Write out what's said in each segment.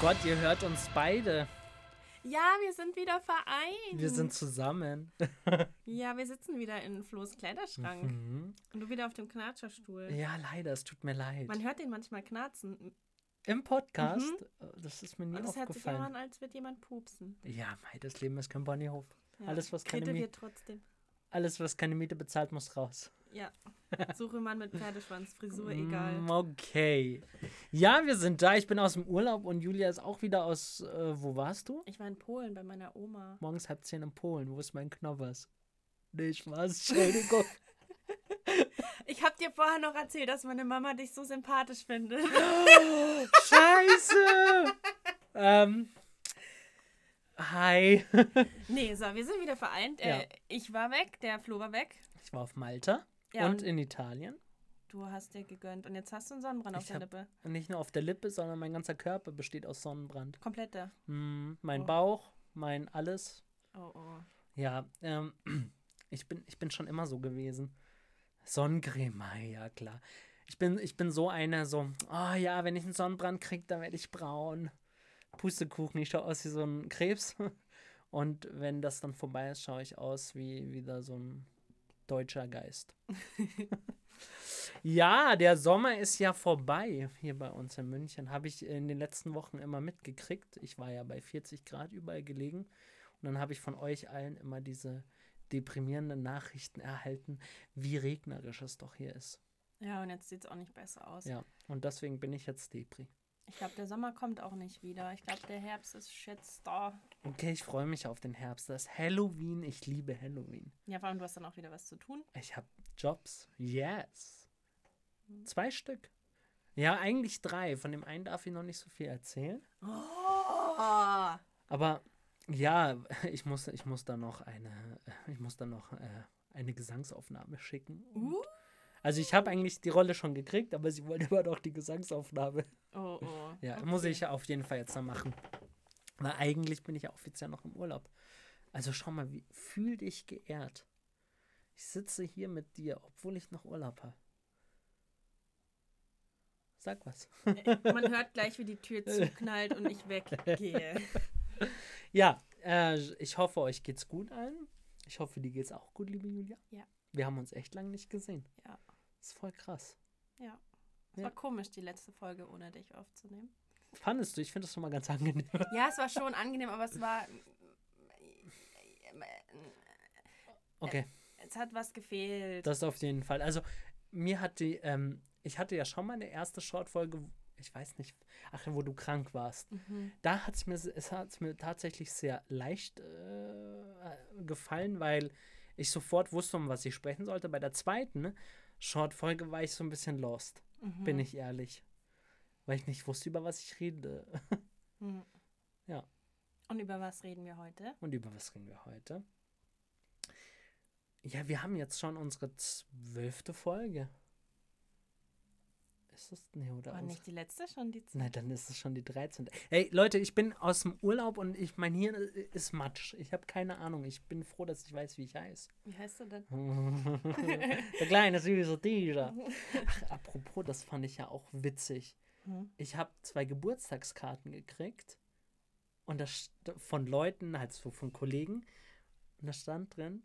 Gott, ihr hört uns beide. Ja, wir sind wieder vereint. Wir sind zusammen. Ja, wir sitzen wieder in Flo's Kleiderschrank. Mhm. Und du wieder auf dem Knatscherstuhl. Ja, leider, es tut mir leid. Man hört den manchmal knarzen. Im Podcast, Mhm. äh, das ist mir nie Und es hört sich immer aufgefallen. an, als würde jemand pupsen. Ja, mei, das Leben ist kein Ponyhof. Ja. Alles, was keine Miete- trotzdem. Alles, was keine Miete bezahlt, muss raus. Ja. Suche Mann mit Pferdeschwanz, Frisur, egal. Mm, Okay. Ja, wir sind da. Ich bin aus dem Urlaub und Julia ist auch wieder aus. Äh, wo warst du? Ich war in Polen bei meiner Oma. Morgens halb zehn in Polen. Wo ist mein Knoppers? Nee, Spaß. Entschuldigung. Ich hab dir vorher noch erzählt, dass meine Mama dich so sympathisch findet. Scheiße! ähm. Hi. nee, so, wir sind wieder vereint. Ja. Äh, ich war weg, der Flo war weg. Ich war auf Malta Ja, und und in Italien. du hast dir gegönnt. Und jetzt hast du einen Sonnenbrand auf Ich der hab- Lippe. Nicht nur auf der Lippe, sondern mein ganzer Körper besteht aus Sonnenbrand. Komplette. Mm, mein Oh. Bauch, mein alles. Oh, oh. Ja, ähm, ich bin, ich bin schon immer so gewesen. Sonnencreme, ah, ja klar. Ich bin, ich bin so einer, so, oh ja, wenn ich einen Sonnenbrand kriege, dann werde ich braun. Pustekuchen, ich schaue aus wie so ein Krebs. Und wenn das dann vorbei ist, schaue ich aus wie wieder so ein deutscher Geist. ja, der Sommer ist ja vorbei hier bei uns in München. Habe ich in den letzten Wochen immer mitgekriegt. Ich war ja bei 40 Grad überall gelegen. Und dann habe ich von euch allen immer diese deprimierenden Nachrichten erhalten, wie regnerisch es doch hier ist. Ja, und jetzt sieht es auch nicht besser aus. Ja, und deswegen bin ich jetzt Depri. Ich glaube, der Sommer kommt auch nicht wieder. Ich glaube, der Herbst ist jetzt da. Okay, ich freue mich auf den Herbst. Das ist Halloween. Ich liebe Halloween. Ja, vor allem, du hast dann auch wieder was zu tun. Ich habe Jobs. Yes. Zwei Stück. Ja, eigentlich drei. Von dem einen darf ich noch nicht so viel erzählen. Oh! Aber ja, ich muss, ich muss da noch eine, ich muss da noch äh, eine Gesangsaufnahme schicken. Uh. Also ich habe eigentlich die Rolle schon gekriegt, aber sie wollte immer noch die Gesangsaufnahme. Oh, oh. Ja, Okay. muss ich ja auf jeden Fall jetzt noch machen. Weil eigentlich bin ich ja offiziell noch im Urlaub. Also schau mal, wie fühl dich geehrt. Ich sitze hier mit dir, obwohl ich noch Urlaub habe. Sag was. Man hört gleich, wie die Tür zuknallt und ich weggehe. Ja, äh, ich hoffe, euch geht's gut allen. Ich hoffe, dir geht's auch gut, liebe Julia. Ja. Wir haben uns echt lange nicht gesehen. Ja. Das ist voll krass. Ja. Es Ja. war komisch, die letzte Folge ohne dich aufzunehmen. Fandest du? Ich finde das schon mal ganz angenehm. Ja, es war schon angenehm, aber es war. Okay. Es hat was gefehlt. Das auf jeden Fall. Also, mir hat die, ähm, ich hatte ja schon mal eine erste Short-Folge, ich weiß nicht, ach, wo du krank warst. Mhm. Da hat es mir, es hat's mir tatsächlich sehr leicht äh, gefallen, weil ich sofort wusste, um was ich sprechen sollte. Bei der zweiten Short-Folge war ich so ein bisschen lost, Mhm. bin ich ehrlich. Weil ich nicht wusste, über was ich rede. Mhm. Ja. Und über was reden wir heute? Und über was reden wir heute? Ja, wir haben jetzt schon unsere zwölfte Folge. Ist das? Nee, oder? War nicht die letzte schon die Nein, dann ist es schon die 13. Hey, Leute, ich bin aus dem Urlaub und ich, mein Hirn ist matsch. Ich habe keine Ahnung. Ich bin froh, dass ich weiß, wie ich heiße. Wie heißt du denn? Der kleine süße Tiger. Ach, apropos, das fand ich ja auch witzig. Hm. Ich habe zwei Geburtstagskarten gekriegt und das von Leuten, halt so von Kollegen. Und da stand drin,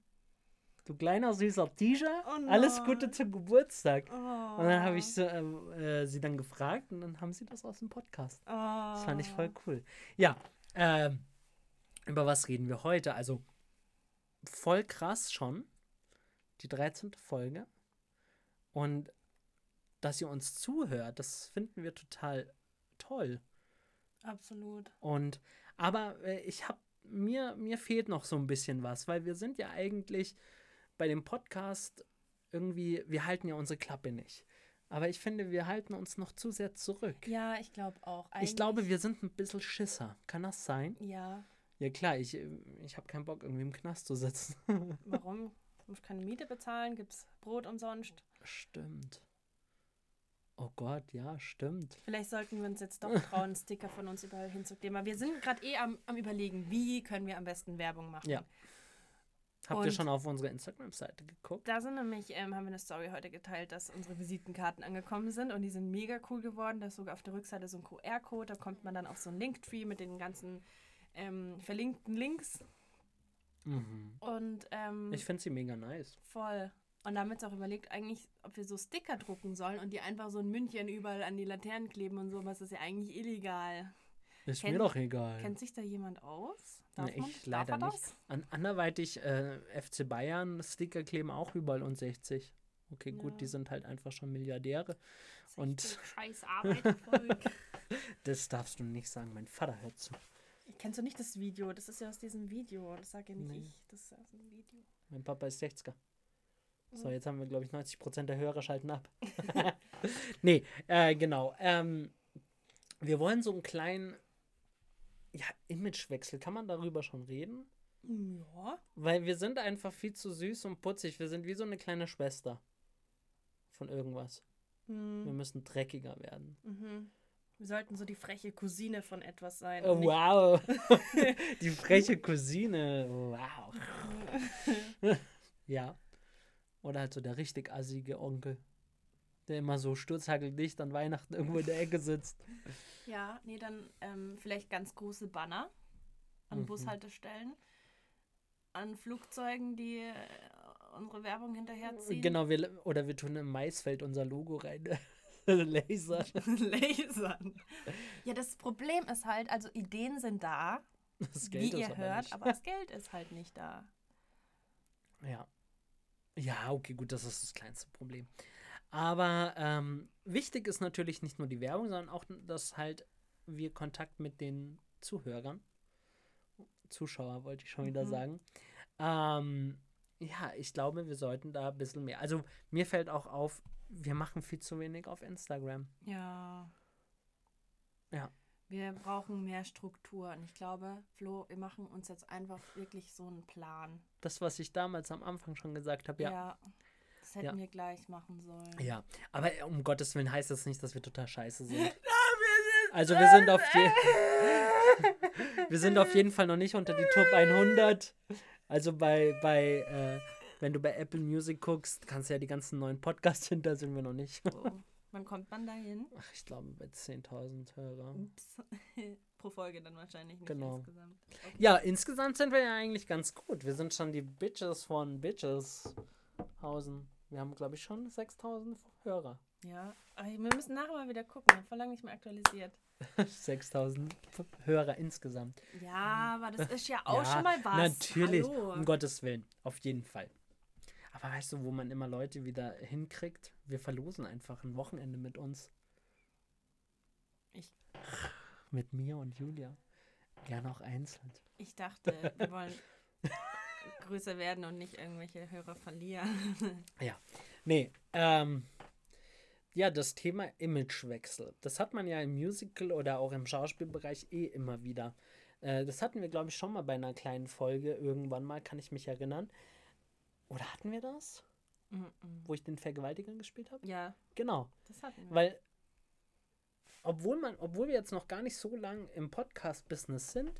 du kleiner süßer Tiger, Oh alles. Gute zum Geburtstag. Oh. Und dann habe ich so, äh, äh, sie dann gefragt und dann haben sie das aus dem Podcast. Oh. Das fand ich voll cool. Ja, ähm, über was reden wir heute? Also, voll krass schon. Die 13. Folge. Und dass ihr uns zuhört, das finden wir total toll. Absolut. Und, aber äh, ich habe, mir, mir fehlt noch so ein bisschen was, weil wir sind ja eigentlich bei dem Podcast irgendwie, wir halten ja unsere Klappe nicht. Aber ich finde, wir halten uns noch zu sehr zurück. Ja, ich glaube auch. Ich glaube, wir sind ein bisschen Schisser. Kann das sein? Ja, Ja klar, ich, äh, ich habe keinen Bock, irgendwie im Knast zu sitzen. warum? Du musst keine Miete bezahlen, gibt's Brot umsonst. stimmt. Oh Gott, ja, stimmt. Vielleicht sollten wir uns jetzt doch trauen, Sticker von uns überall hinzukleben. Aber wir sind gerade eh am, am überlegen, wie können wir am besten Werbung machen. Ja. Habt ihr Und- schon auf unsere Instagram-Seite geguckt? Da sind nämlich, ähm, haben wir eine Story heute geteilt, dass unsere Visitenkarten angekommen sind und die sind mega cool geworden. Da ist sogar auf der Rückseite so ein QR-Code, da kommt man dann auf so ein Linktree mit den ganzen ähm, verlinkten Links Mhm. und ähm, Ich finde sie mega nice. voll. Und damit auch überlegt, eigentlich, ob wir so Sticker drucken sollen und die einfach so in München überall an die Laternen kleben und so, es ist ja eigentlich illegal. Ist Kennt- mir doch egal. Kennt sich da jemand aus? Darf Nee, man, ich darf leider er nicht. das? An, anderweitig äh, FC Bayern Sticker kleben auch überall und 60. Okay, gut, Ja. die sind halt einfach schon Milliardäre. Und- 60 scheiß Arbeitervolk. Das darfst du nicht sagen, mein Vater hört zu. Kennst du nicht das Video? Das ist ja aus diesem Video. Das sage ja nicht Nee. ich. Das ist aus dem Video. Mein Papa ist 60er. So, Mhm. jetzt haben wir, glaube ich, 90% der Hörer schalten ab. nee, äh, genau. Ähm, wir wollen so einen kleinen ja, Imagewechsel. Kann man darüber schon reden? Ja. Weil wir sind einfach viel zu süß und putzig. Wir sind wie so eine kleine Schwester von irgendwas. Wir Hm. müssen dreckiger werden. Mhm. Wir sollten so die freche Cousine von etwas sein. Oh, wow. Die freche Cousine. Wow. ja. Oder halt so der richtig assige Onkel. Der immer so sturzhageldicht an Weihnachten irgendwo in der Ecke sitzt. Ja, nee, dann ähm, vielleicht ganz große Banner an Mhm. Bushaltestellen, an Flugzeugen, die äh, unsere Werbung hinterherziehen. Genau, wir, oder wir tun im Maisfeld unser Logo rein. Laser. Lasern. Ja, das Problem ist halt, also Ideen sind da, Das wie Geld ist ihr aber hört, nicht. aber das Geld ist halt nicht da. Ja. Ja, okay, gut, das ist das kleinste Problem. Aber ähm, wichtig ist natürlich nicht nur die Werbung, sondern auch, dass halt wir Kontakt mit den Zuhörern, Zuschauer wollte ich schon wieder Mhm. sagen. Ähm, ja, ich glaube, wir sollten da ein bisschen mehr. Also mir fällt auch auf, wir machen viel zu wenig auf Instagram. Ja. Ja. Wir brauchen mehr Struktur. Und ich glaube, Flo, wir machen uns jetzt einfach wirklich so einen Plan. Das, was ich damals am Anfang schon gesagt habe, ja. Das hätten Ja. wir gleich machen sollen. Ja, aber um Gottes Willen heißt das nicht, dass wir total scheiße sind. Also wir sind auf wir sind auf jeden Fall noch nicht unter die Top 100. Also bei bei äh, wenn du bei Apple Music guckst, kannst du ja die ganzen neuen Podcasts hinter sind wir noch nicht. Oh. Wann kommt man da hin? Ach, ich glaube bei 10.000 Hörer. Pro Folge dann wahrscheinlich nicht Genau. insgesamt. Okay. Ja, insgesamt sind wir ja eigentlich ganz gut. Wir sind schon die Bitches von Bitches Hausen. Wir haben glaube ich schon 6.000 Hörer. Ja, wir müssen nachher mal wieder gucken. Ich habe vor lange nicht mehr aktualisiert. 6.000 Hörer insgesamt. Ja, aber das ist ja auch Ja, schon mal was. Natürlich, Hallo. um Gottes Willen, auf jeden Fall. Aber weißt du, wo man immer Leute wieder hinkriegt? Wir verlosen einfach ein Wochenende mit uns. Ich- Mit mir und Julia. Gerne auch einzeln. Ich dachte, wir wollen größer werden und nicht irgendwelche Hörer verlieren. Nee, ähm, ja, das Thema Imagewechsel. Das hat man ja im Musical oder auch im Schauspielbereich eh immer wieder. Äh, das hatten wir, glaube ich, schon mal bei einer kleinen Folge irgendwann mal, kann ich mich erinnern. Oder hatten wir das? Mhm. Wo ich den Vergewaltiger gespielt habe? ja, Genau. das hatten wir. Weil, obwohl man, obwohl wir jetzt noch gar nicht so lang im Podcast-Business sind,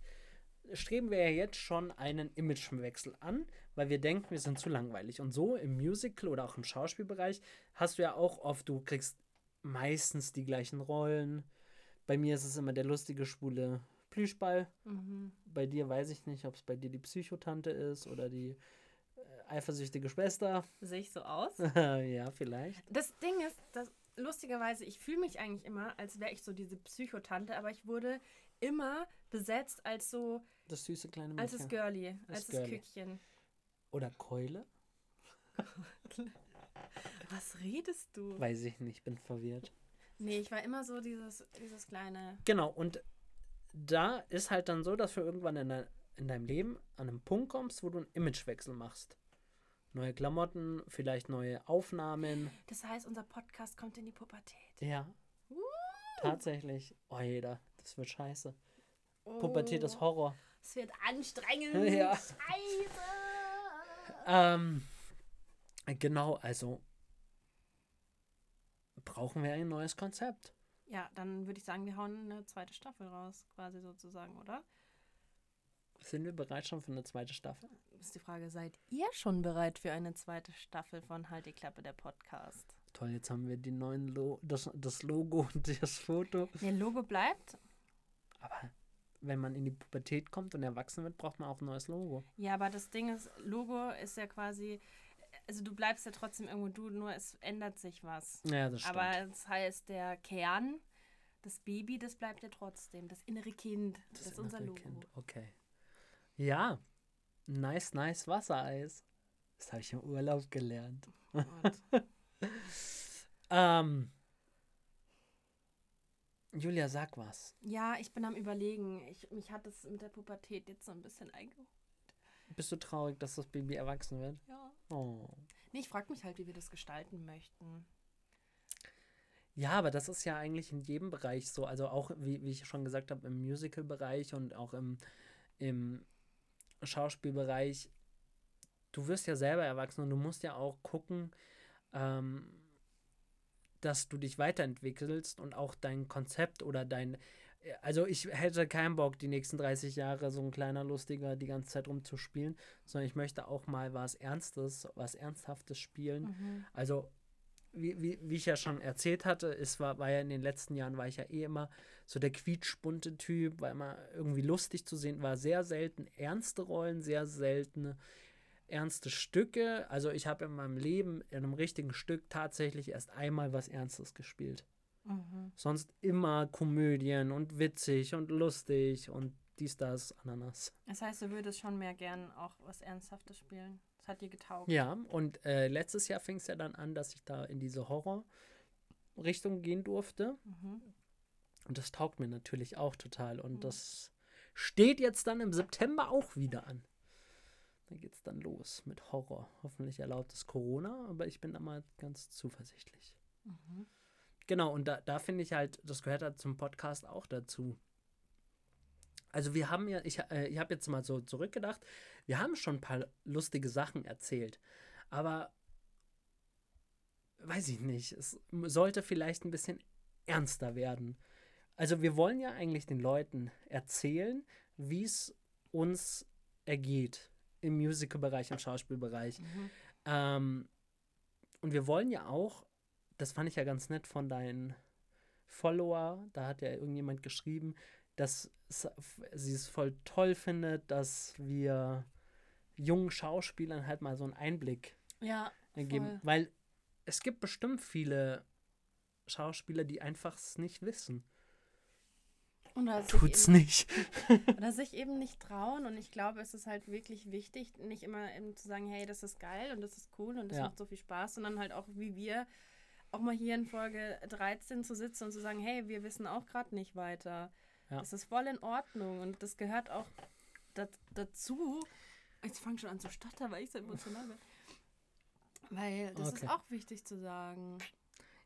streben wir ja jetzt schon einen Imagewechsel an, weil wir denken, wir sind zu langweilig. Und so im Musical oder auch im Schauspielbereich hast du ja auch oft, du kriegst meistens die gleichen Rollen. Bei mir ist es immer der lustige, schwule Plüschball. mhm. Bei dir weiß ich nicht, ob es bei dir die Psychotante ist oder die äh, eifersüchtige Schwester. Sehe ich so aus? ja, vielleicht. Das Ding ist, dass lustigerweise, ich fühle mich eigentlich immer, als wäre ich so diese Psychotante, aber ich wurde immer besetzt als so, Das süße kleine Mädchen. als das Girlie, Das als das Girlie. Kückchen. Oder Keule? Was redest du? Weiß ich nicht, bin verwirrt. Nee, ich war immer so dieses, dieses kleine. Genau, und da ist halt dann so, dass du irgendwann in, dein, in deinem Leben an einen Punkt kommst, wo du einen Imagewechsel machst. Neue Klamotten, vielleicht neue Aufnahmen. Das heißt, unser Podcast kommt in die Pubertät. Ja, Uh, tatsächlich. Oh, jeder, das wird scheiße. oh, Pubertät ist Horror. Es wird anstrengend. Ja. Scheiße. Ähm, genau, also brauchen wir ein neues Konzept. Ja, dann würde ich sagen, wir hauen eine zweite Staffel raus, quasi sozusagen, oder? Sind wir bereit schon für eine zweite Staffel? Ist die Frage, seid ihr schon bereit für eine zweite Staffel von Halt die Klappe, der Podcast? Toll, jetzt haben wir die neuen Lo das, das Logo und das Foto. Ihr Logo bleibt. Aber wenn man in die Pubertät kommt und erwachsen wird, braucht man auch ein neues Logo. Ja, aber das Ding ist, Logo ist ja quasi, also du bleibst ja trotzdem irgendwo du, nur es ändert sich was. Ja, das stimmt. Aber das heißt, der Kern, das Baby, das bleibt ja trotzdem. Das innere Kind, das, ist unser Logo. Kind, Okay. Ja, nice, nice Wassereis. Das habe ich im Urlaub gelernt. Und Ähm, Julia, sag was. ja, ich bin am überlegen. Ich, mich hat es mit der Pubertät jetzt so ein bisschen eingeholt. Bist du traurig, dass das Baby erwachsen wird? Ja. Oh. Nee, ich frage mich halt, wie wir das gestalten möchten. Ja, aber das ist ja eigentlich in jedem Bereich so. Also auch, wie, wie ich schon gesagt habe, im Musical-Bereich und auch im, im Schauspielbereich. Du wirst ja selber erwachsen und du musst ja auch gucken, ähm, dass du dich weiterentwickelst und auch dein Konzept oder dein. Also ich hätte keinen Bock, die nächsten 30 Jahre so ein kleiner Lustiger die ganze Zeit rumzuspielen, sondern ich möchte auch mal was Ernstes, was Ernsthaftes spielen. Mhm. Also, wie, wie, wie ich ja schon erzählt hatte, es war, war ja in den letzten Jahren, war ich ja eh immer so der quietschbunte Typ, war immer irgendwie lustig zu sehen, war sehr selten ernste Rollen, sehr selten ernste Stücke. Also ich habe in meinem Leben in einem richtigen Stück tatsächlich erst einmal was Ernstes gespielt. Mhm. Sonst immer Komödien und witzig und lustig und dies, das, Ananas. Das heißt, du würdest schon mehr gern auch was Ernsthaftes spielen. Das hat dir getaugt. Ja, und äh, letztes Jahr fing es ja dann an, dass ich da in diese Horror-Richtung gehen durfte. Mhm. Und das taugt mir natürlich auch total. Und Mhm. das steht jetzt dann im September auch wieder an. Geht es dann los mit Horror. Hoffentlich erlaubt es Corona, aber ich bin da mal ganz zuversichtlich. Mhm. Genau, und da, da finde ich halt, das gehört halt zum Podcast auch dazu. Also wir haben ja, ich, äh, ich habe jetzt mal so zurückgedacht, wir haben schon ein paar lustige Sachen erzählt, aber weiß ich nicht, es sollte vielleicht ein bisschen ernster werden. Also wir wollen ja eigentlich den Leuten erzählen, wie es uns ergeht im Musical-Bereich, im Schauspielbereich. Mhm. Ähm, und wir wollen ja auch, das fand ich ja ganz nett von deinen Follower, da hat ja irgendjemand geschrieben, dass sie es voll toll findet, dass wir jungen Schauspielern halt mal so einen Einblick Ja, geben. Voll. Weil es gibt bestimmt viele Schauspieler, die einfach es nicht wissen. Oder Tut's eben, nicht. oder sich eben nicht trauen. Und ich glaube, es ist halt wirklich wichtig, nicht immer eben zu sagen, hey, das ist geil und das ist cool und das Ja. macht so viel Spaß, sondern halt auch wie wir auch mal hier in Folge 13 zu sitzen und zu sagen, hey, wir wissen auch gerade nicht weiter. Ja. Das ist voll in Ordnung und das gehört auch da, dazu. Jetzt fange schon an zu stottern, weil ich so emotional bin. Weil das Okay. ist auch wichtig zu sagen.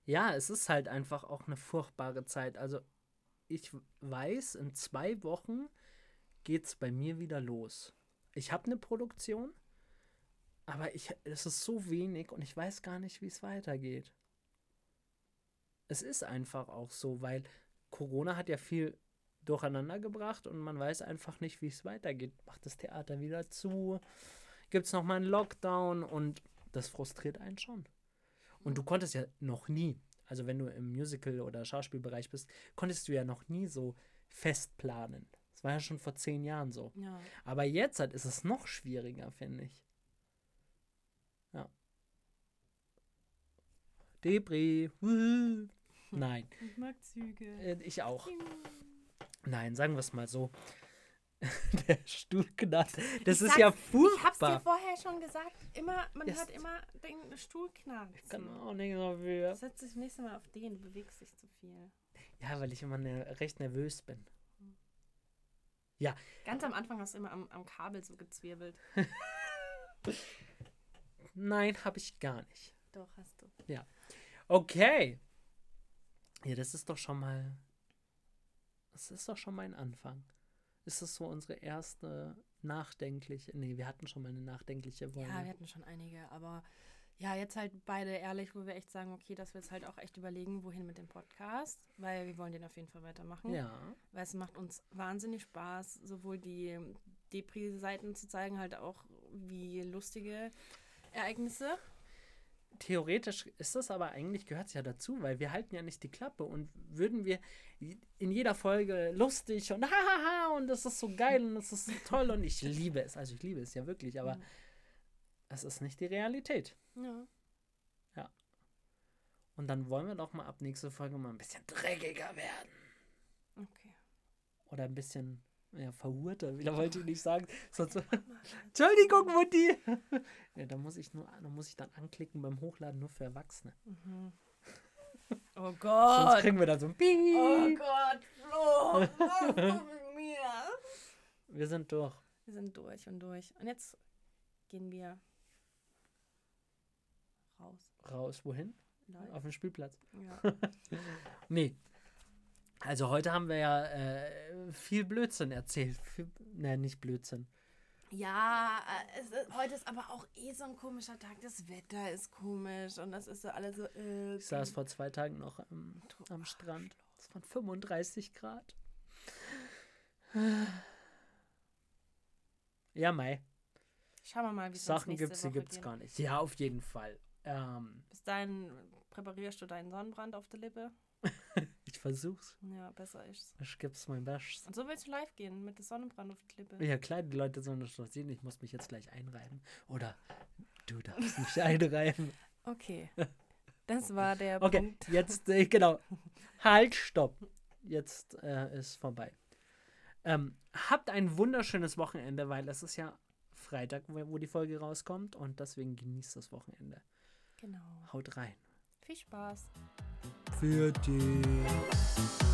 Ja, es ist halt einfach auch eine furchtbare Zeit. Also ich weiß, in zwei Wochen geht es bei mir wieder los. Ich habe eine Produktion, aber ich, es ist so wenig und ich weiß gar nicht, wie es weitergeht. Es ist einfach auch so, weil Corona hat ja viel durcheinander gebracht und man weiß einfach nicht, wie es weitergeht. Macht das Theater wieder zu? Gibt es nochmal einen Lockdown? Und das frustriert einen schon. Und du konntest ja noch nie, also wenn du im Musical- oder Schauspielbereich bist, konntest du ja noch nie so fest planen. Das war ja schon vor zehn Jahren so. Ja. Aber jetzt halt ist es noch schwieriger, finde ich. Ja. Debris. wuhu. Nein, Ich mag Züge. äh, ich auch. Nein, sagen wir es mal so. Der Stuhl knallt. Das Ich ist ja sag's- Ich hab's dir furchtbar. vorher schon gesagt. Immer, man Yes. hört immer den Stuhl knarzen. Ich kann auch nicht viel. Setz dich das nächste Mal auf den, du bewegst dich zu viel. Ja, weil ich immer ne, recht nervös bin. Ganz am Anfang hast du immer am, am Kabel so gezwirbelt. Nein, habe ich gar nicht. Doch, hast du. Okay. Ja, das ist doch schon mal. Das ist doch schon mal ein Anfang. Ist das so unsere erste nachdenkliche. Nee, wir hatten schon mal eine nachdenkliche Folge. Ja, wir hatten schon einige, aber ja, jetzt halt beide ehrlich, wo wir echt sagen, okay, dass wir jetzt halt auch echt überlegen, wohin mit dem Podcast, weil wir wollen den auf jeden Fall weitermachen. ja. Weil es macht uns wahnsinnig Spaß, sowohl die, Depri-Seiten zu zeigen, halt auch wie lustige Ereignisse. Theoretisch ist das aber eigentlich, gehört es ja dazu, weil wir halten ja nicht die Klappe und würden wir in jeder Folge lustig und hahaha und das ist so geil und das ist so toll und ich liebe es, also ich liebe es ja wirklich, aber Mhm. es ist nicht die Realität. Ja. Und dann wollen wir doch mal ab nächste Folge mal ein bisschen dreckiger werden. Okay. Oder ein bisschen ja, verhurter, wieder wollte ich nicht sagen. Sonst, Entschuldigung, Mutti! ja, da muss ich nur, da muss ich dann anklicken beim Hochladen nur für Erwachsene. Mhm. Oh Sonst Gott. kriegen wir da so ein Oh Piep. Gott, Flo. Was ist mit mir? Wir sind durch. Wir sind durch und durch. Und jetzt gehen wir raus. Raus, wohin? Live. Auf den Spielplatz. Ja. Nee. Also heute haben wir ja äh, viel Blödsinn erzählt. Viel, ne, nicht Blödsinn. Ja, äh, ist, heute ist aber auch eh so ein komischer Tag. Das Wetter ist komisch und das ist so alles so. Äh, Ich saß vor zwei Tagen noch am, am Strand. Es waren 35 Grad. Ja, Mai. Schauen wir mal, wie es Sachen die Woche gibt's geht. gar nicht. Ja, auf jeden Fall. Ähm, Bis dahin präparierst du deinen Sonnenbrand auf der Lippe. ich versuch's. Ja, besser ist's. Ich gib's mein Bestes. Und so willst du live gehen mit dem Sonnenbrand auf der Lippe. Ja, klar, die Leute sollen das doch sehen. Ich muss mich jetzt gleich einreiben. Oder du darfst mich einreiben. Okay. Das war der Okay, Punkt. jetzt, äh, genau. Halt, stopp. Jetzt äh, ist vorbei. Ähm, habt ein wunderschönes Wochenende, weil es ist ja Freitag, wo wo die Folge rauskommt und deswegen genießt das Wochenende. Genau. Haut rein. Viel Spaß. Für dich.